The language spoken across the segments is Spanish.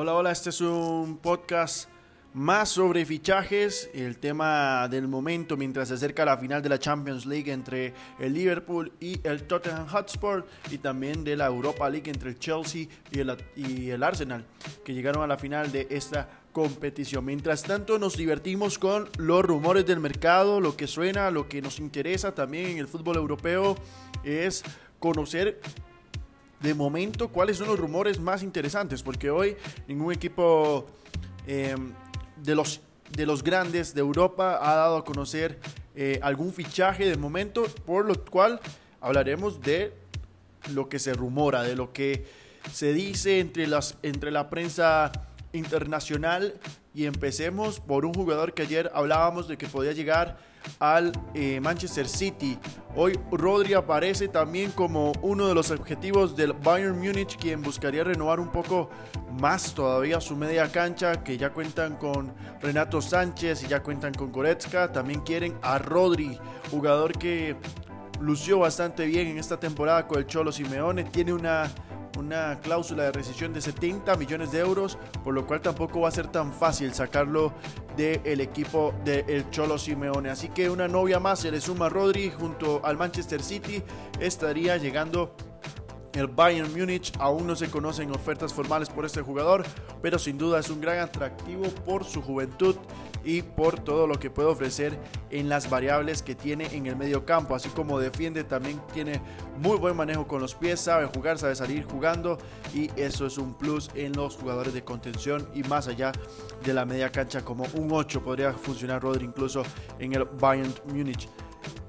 Hola, hola, este es un podcast más sobre fichajes, el tema del momento mientras se acerca la final de la Champions League entre el Liverpool y el Tottenham Hotspur y también de la Europa League entre el Chelsea y el, y el Arsenal que llegaron a la final de esta competición. Mientras tanto nos divertimos con los rumores del mercado, lo que suena, lo que nos interesa también en el fútbol europeo es conocer de momento cuáles son los rumores más interesantes, porque hoy ningún equipo eh, de, los, de los grandes de Europa ha dado a conocer eh, algún fichaje de momento, por lo cual hablaremos de lo que se rumora, de lo que se dice entre, las, entre la prensa internacional. Y empecemos por un jugador que ayer hablábamos de que podía llegar al eh, Manchester City. Hoy Rodri aparece también como uno de los objetivos del Bayern Múnich, quien buscaría renovar un poco más todavía su media cancha, que ya cuentan con Renato Sánchez y ya cuentan con Goretzka. También quieren a Rodri, jugador que lució bastante bien en esta temporada con el Cholo Simeone. Tiene una una cláusula de rescisión de 70 millones de euros, por lo cual tampoco va a ser tan fácil sacarlo del equipo del Cholo Simeone. Así que una novia más se le suma Rodri junto al Manchester City, estaría llegando el Bayern Múnich aún no se conocen ofertas formales por este jugador, pero sin duda es un gran atractivo por su juventud y por todo lo que puede ofrecer en las variables que tiene en el medio campo. Así como defiende, también tiene muy buen manejo con los pies, sabe jugar, sabe salir jugando y eso es un plus en los jugadores de contención y más allá de la media cancha como un 8 podría funcionar Rodri incluso en el Bayern Múnich.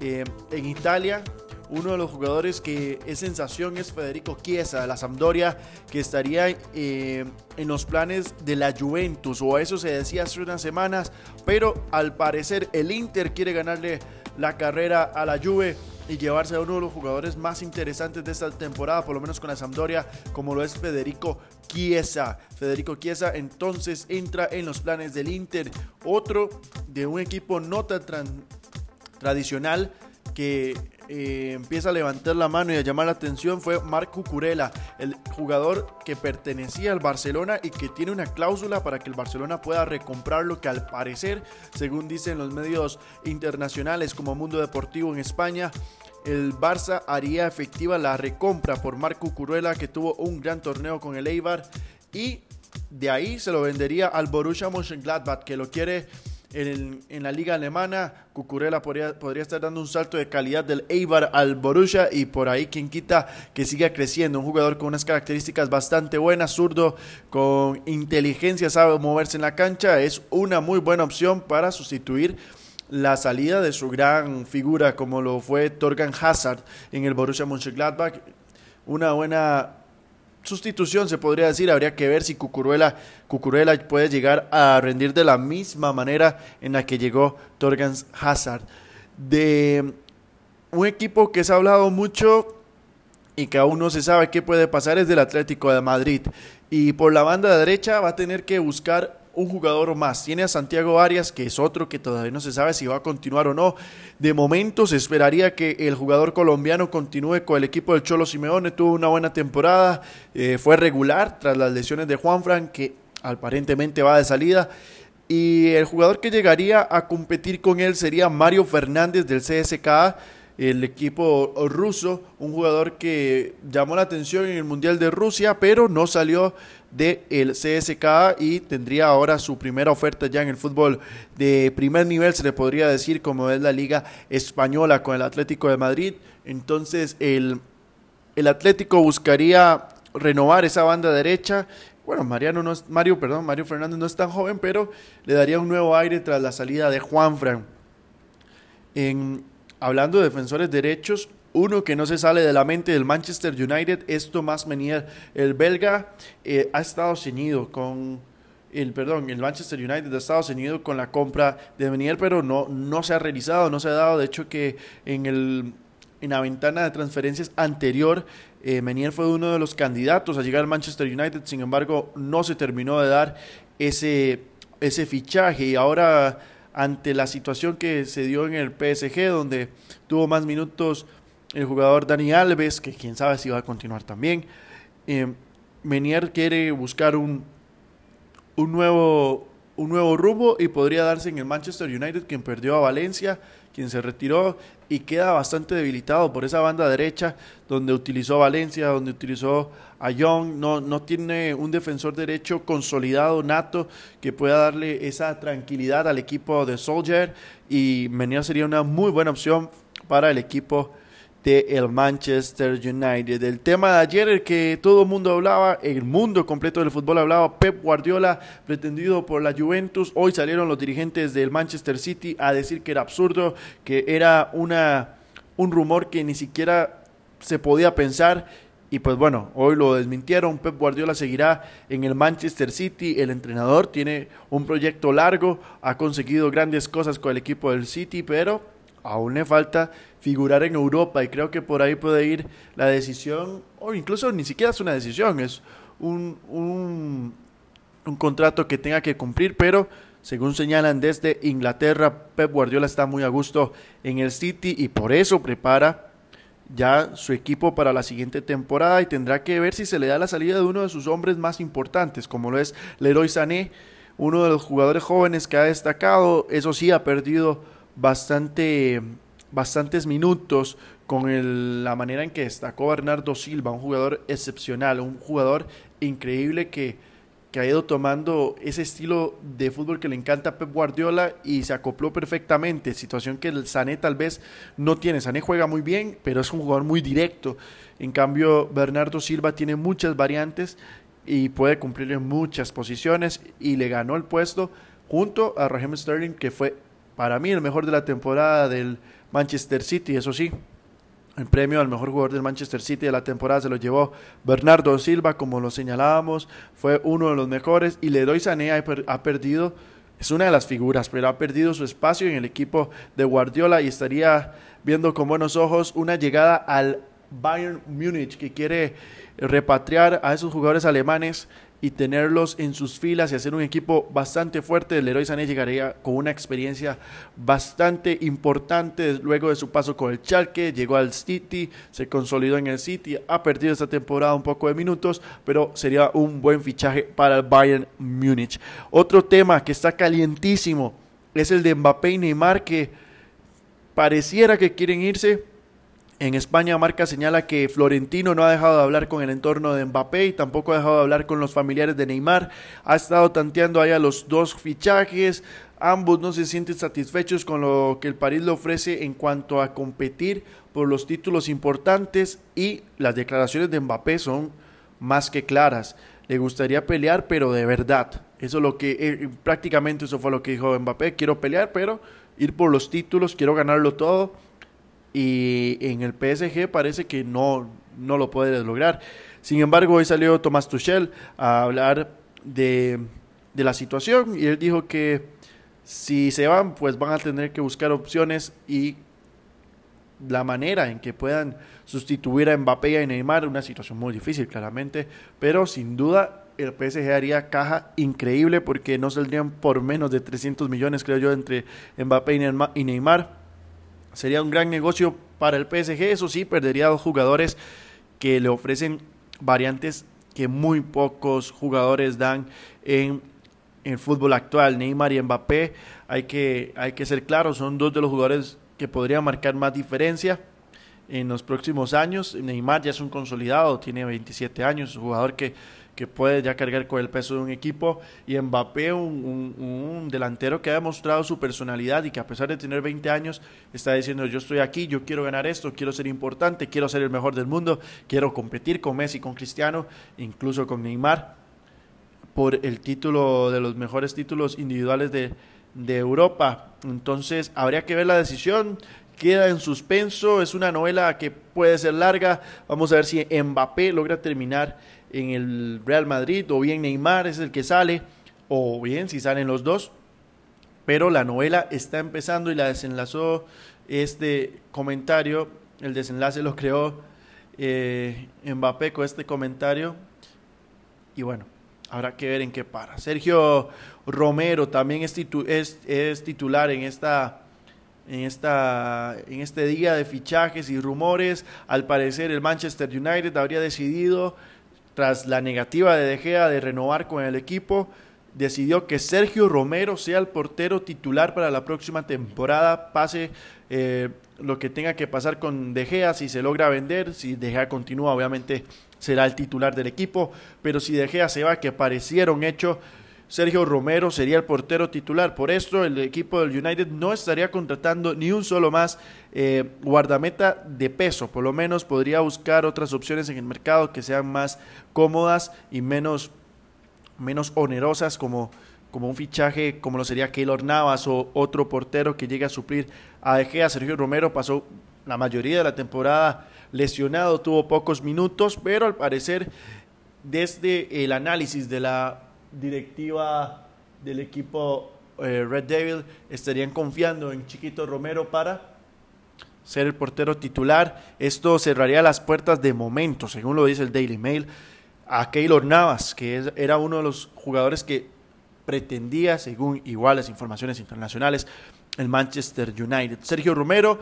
Eh, en Italia uno de los jugadores que es sensación es Federico Chiesa de la Sampdoria, que estaría eh, en los planes de la Juventus, o eso se decía hace unas semanas, pero al parecer el Inter quiere ganarle la carrera a la Juve y llevarse a uno de los jugadores más interesantes de esta temporada, por lo menos con la Sampdoria, como lo es Federico Chiesa. Federico Chiesa entonces entra en los planes del Inter, otro de un equipo no tan tradicional que eh, empieza a levantar la mano y a llamar la atención fue Marco Curela, el jugador que pertenecía al Barcelona y que tiene una cláusula para que el Barcelona pueda recomprarlo, que al parecer, según dicen los medios internacionales como Mundo Deportivo en España, el Barça haría efectiva la recompra por Marco Curela, que tuvo un gran torneo con el Eibar, y de ahí se lo vendería al Borussia Mönchengladbach, que lo quiere en, la liga alemana. Cucurella podría, podría, estar dando un salto de calidad del Eibar al Borussia y por ahí quien quita que siga creciendo. Un jugador con unas características bastante buenas, zurdo, con inteligencia, sabe moverse en la cancha. Es una muy buena opción para sustituir la salida de su gran figura como lo fue Torgan Hazard en el Borussia Mönchengladbach. Una buena sustitución, se podría decir. Habría que ver si Cucuruela, Cucuruela puede llegar a rendir de la misma manera en la que llegó Torgan Hazard. De un equipo que se ha hablado mucho y que aún no se sabe qué puede pasar es del Atlético de Madrid. Y por la banda derecha va a tener que buscar un jugador más. Tiene a Santiago Arias, que es otro que todavía no se sabe si va a continuar o no. De momento se esperaría que el jugador colombiano continúe con el equipo del Cholo Simeone. Tuvo una buena temporada, eh, fue regular tras las lesiones de Juan Fran, que aparentemente va de salida. Y el jugador que llegaría a competir con él sería Mario Fernández del CSKA el equipo ruso, un jugador que llamó la atención en el Mundial de Rusia, pero no salió del el CSKA y tendría ahora su primera oferta ya en el fútbol de primer nivel, se le podría decir, como es la Liga Española con el Atlético de Madrid. Entonces el, el Atlético buscaría renovar esa banda derecha. Bueno, Mariano no es, Mario, perdón, Mario Fernández no es tan joven, pero le daría un nuevo aire tras la salida de Juanfran. En, hablando de defensores derechos, uno que no se sale de la mente del Manchester United es Tomás Menier. El belga eh, ha estado ceñido con el, perdón, el Manchester United ha estado ceñido con la compra de Menier, pero no, no se ha realizado, no se ha dado. De hecho, que en, el, en la ventana de transferencias anterior, eh, Menier fue uno de los candidatos a llegar al Manchester United. Sin embargo, no se terminó de dar ese, ese fichaje y ahora ante la situación que se dio en el PSG, donde tuvo más minutos el jugador Dani Alves, que quién sabe si va a continuar también. Eh, Menier quiere buscar un, un nuevo, un nuevo rumbo y podría darse en el Manchester United, quien perdió a Valencia, quien se retiró y queda bastante debilitado por esa banda derecha, donde utilizó Valencia, donde utilizó a Young, no, no tiene un defensor derecho consolidado, nato, que pueda darle esa tranquilidad al equipo de Soldier y Menía sería una muy buena opción para el equipo de el Manchester United. El tema de ayer, el que todo el mundo hablaba, el mundo completo del fútbol hablaba, Pep Guardiola, pretendido por la Juventus. Hoy salieron los dirigentes del Manchester City a decir que era absurdo, que era una, un rumor que ni siquiera se podía pensar. Y pues bueno, hoy lo desmintieron. Pep Guardiola seguirá en el Manchester City. El entrenador tiene un proyecto largo, ha conseguido grandes cosas con el equipo del City, pero aún le falta figurar en Europa y creo que por ahí puede ir la decisión, o incluso ni siquiera es una decisión, es un, un, contrato que tenga que cumplir, pero según señalan desde Inglaterra, Pep Guardiola está muy a gusto en el City y por eso prepara ya su equipo para la siguiente temporada y tendrá que ver si se le da la salida de uno de sus hombres más importantes, como lo es Leroy Sané, uno de los jugadores jóvenes que ha destacado, eso sí ha perdido bastante, bastantes minutos con la manera en que destacó Bernardo Silva, un jugador excepcional, un jugador increíble que, que ha ido tomando ese estilo de fútbol que le encanta a Pep Guardiola y se acopló perfectamente, situación que el Sané tal vez no tiene. Sané juega muy bien, pero es un jugador muy directo. En cambio, Bernardo Silva tiene muchas variantes y puede cumplir en muchas posiciones y le ganó el puesto junto a Raheem Sterling, que fue para mí el mejor de la temporada del Manchester City, eso sí. El premio al mejor jugador del Manchester City de la temporada se lo llevó Bernardo Silva, como lo señalábamos, fue uno de los mejores y Leroy Sané ha perdido, es una de las figuras, pero ha perdido su espacio en el equipo de Guardiola y estaría viendo con buenos ojos una llegada al Bayern Múnich que quiere repatriar a esos jugadores alemanes y tenerlos en sus filas y hacer un equipo bastante fuerte. El Leroy Sané llegaría con una experiencia bastante importante luego de su paso con el Schalke, llegó al City, se consolidó en el City, ha perdido esta temporada un poco de minutos, pero sería un buen fichaje para el Bayern Múnich. Otro tema que está calientísimo es el de Mbappé y Neymar que pareciera que quieren irse, en España, Marca señala que Florentino no ha dejado de hablar con el entorno de Mbappé y tampoco ha dejado de hablar con los familiares de Neymar. Ha estado tanteando ahí a los dos fichajes. Ambos no se sienten satisfechos con lo que el París le ofrece en cuanto a competir por los títulos importantes y las declaraciones de Mbappé son más que claras. Le gustaría pelear, pero de verdad. Eso es lo que eh, prácticamente eso fue lo que dijo Mbappé. Quiero pelear, pero ir por los títulos, quiero ganarlo todo y en el PSG parece que no, no lo puede lograr. Sin embargo, hoy salió Tomás Tuchel a hablar de, de la situación y él dijo que si se van, pues van a tener que buscar opciones y la manera en que puedan sustituir a Mbappé y a Neymar, una situación muy difícil claramente, pero sin duda el PSG haría caja increíble porque no saldrían por menos de 300 millones, creo yo, entre Mbappé y Neymar Sería un gran negocio para el PSG, eso sí, perdería dos jugadores que le ofrecen variantes que muy pocos jugadores dan en el fútbol actual. Neymar y Mbappé, hay que, hay que ser claros, son dos de los jugadores que podrían marcar más diferencia en los próximos años. Neymar ya es un consolidado, tiene 27 años, un jugador que que puede ya cargar con el peso de un equipo. Y Mbappé, un, delantero que ha demostrado su personalidad y que a pesar de tener 20 años, está diciendo yo estoy aquí, yo quiero ganar esto, quiero ser importante, quiero ser el mejor del mundo, quiero competir con Messi, con Cristiano, incluso con Neymar, por el título de los mejores títulos individuales de, de Europa. Entonces, habría que ver la decisión queda en suspenso, es una novela que puede ser larga, vamos a ver si Mbappé logra terminar en el Real Madrid, o bien Neymar es el que sale, o bien si salen los dos. Pero la novela está empezando y la desenlazó este comentario, el desenlace lo creó eh, Mbappé con este comentario. Y bueno, habrá que ver en qué para. Sergio Romero también es, es, titular en esta en, esta, en este día de fichajes y rumores. Al parecer el Manchester United habría decidido tras la negativa de De Gea de renovar con el equipo, decidió que Sergio Romero sea el portero titular para la próxima temporada, pase eh, lo que tenga que pasar con De Gea, si se logra vender, si De Gea continúa, obviamente será el titular del equipo, pero si De Gea se va, que pareciera un hecho, Sergio Romero sería el portero titular. Por esto, el equipo del United no estaría contratando ni un solo más eh, guardameta de peso. Por lo menos podría buscar otras opciones en el mercado que sean más cómodas y menos, menos onerosas, como, como un fichaje como lo sería Keylor Navas o otro portero que llegue a suplir a De Gea. Sergio Romero pasó la mayoría de la temporada lesionado, tuvo pocos minutos, pero al parecer desde el análisis de la directiva del equipo eh, Red Devil estarían confiando en Chiquito Romero para ser el portero titular. Esto cerraría las puertas de momento, según lo dice el Daily Mail, a Keylor Navas, que era uno de los jugadores que pretendía, según iguales informaciones internacionales, el Manchester United. Sergio Romero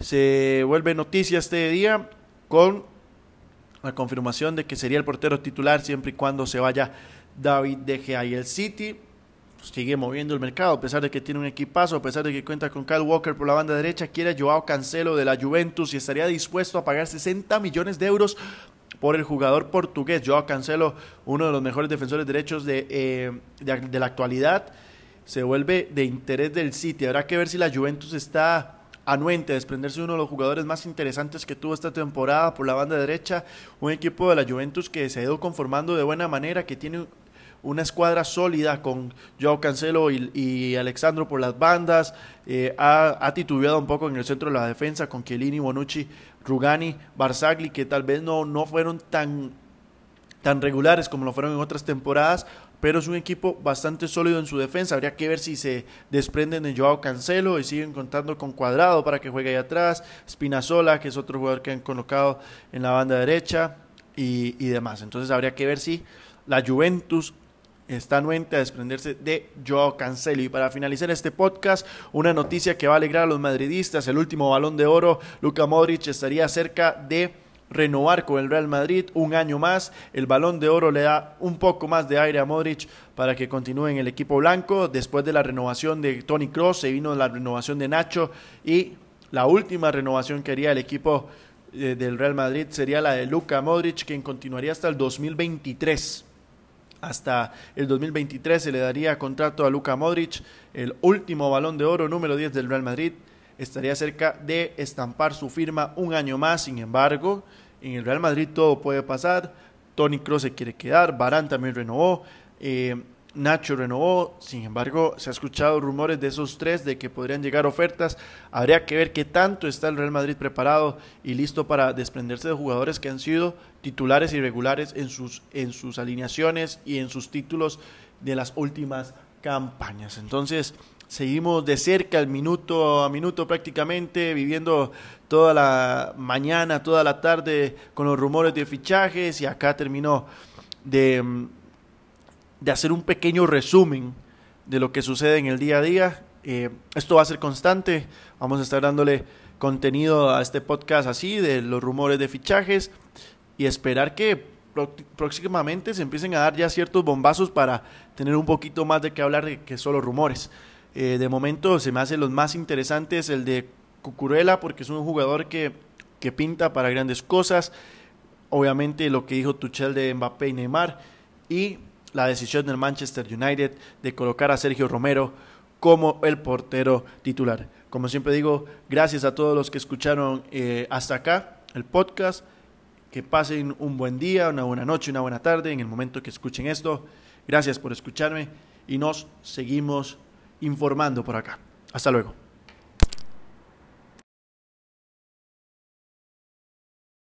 se vuelve noticia este día con la confirmación de que sería el portero titular siempre y cuando se vaya David De Gea y el City pues, sigue moviendo el mercado, a pesar de que tiene un equipazo, a pesar de que cuenta con Kyle Walker por la banda derecha, quiere a Joao Cancelo de la Juventus y estaría dispuesto a pagar 60 millones de euros por el jugador portugués. Joao Cancelo, uno de los mejores defensores derechos de, eh, de la actualidad, se vuelve de interés del City. Habrá que ver si la Juventus está anuente desprenderse de uno de los jugadores más interesantes que tuvo esta temporada por la banda derecha, un equipo de la Juventus que se ha ido conformando de buena manera, que tiene una escuadra sólida con Joao Cancelo y, Alexandro por las bandas, eh, ha, titubeado un poco en el centro de la defensa con Chiellini, Bonucci, Rugani, Barzagli, que tal vez no, no fueron tan, tan regulares como lo fueron en otras temporadas, pero es un equipo bastante sólido en su defensa. Habría que ver si se desprenden de Joao Cancelo y siguen contando con Cuadrado para que juegue ahí atrás, Spinazzola, que es otro jugador que han colocado en la banda derecha y, y demás. Entonces habría que ver si la Juventus está anuente a desprenderse de Joao Cancelo. Y para finalizar este podcast, una noticia que va a alegrar a los madridistas, el último balón de oro, Luka Modric estaría cerca de renovar con el Real Madrid un año más. El balón de oro le da un poco más de aire a Modric para que continúe en el equipo blanco. Después de la renovación de Tony Cross, se vino la renovación de Nacho y la última renovación que haría el equipo eh, del Real Madrid sería la de Luka Modric, quien continuaría hasta el 2023 hasta el 2023 se le daría contrato a Luka Modric, el último balón de oro número 10 del Real Madrid. Estaría cerca de estampar su firma un año más, sin embargo, en el Real Madrid todo puede pasar. Tony Kroos se quiere quedar, Barán también renovó. Eh, Nacho renovó, sin embargo, se ha escuchado rumores de esos tres de que podrían llegar ofertas. Habría que ver qué tanto está el Real Madrid preparado y listo para desprenderse de jugadores que han sido titulares irregulares en sus, en sus alineaciones y en sus títulos de las últimas campañas. Entonces, seguimos de cerca, el minuto a minuto prácticamente, viviendo toda la mañana, toda la tarde con los rumores de fichajes y acá terminó de de hacer un pequeño resumen de lo que sucede en el día a día. Eh, esto va a ser constante, vamos a estar dándole contenido a este podcast así, de los rumores de fichajes y esperar que próximamente se empiecen a dar ya ciertos bombazos para tener un poquito más de qué hablar que solo rumores. Eh, de momento se me hace los más interesantes el de Cucurella porque es un jugador que, que pinta para grandes cosas. Obviamente lo que dijo Tuchel de Mbappé y Neymar. Y la decisión del Manchester United de colocar a Sergio Romero como el portero titular. Como siempre digo, gracias a todos los que escucharon eh, hasta acá el podcast. Que pasen un buen día, una buena noche, una buena tarde en el momento que escuchen esto. Gracias por escucharme y nos seguimos informando por acá. Hasta luego.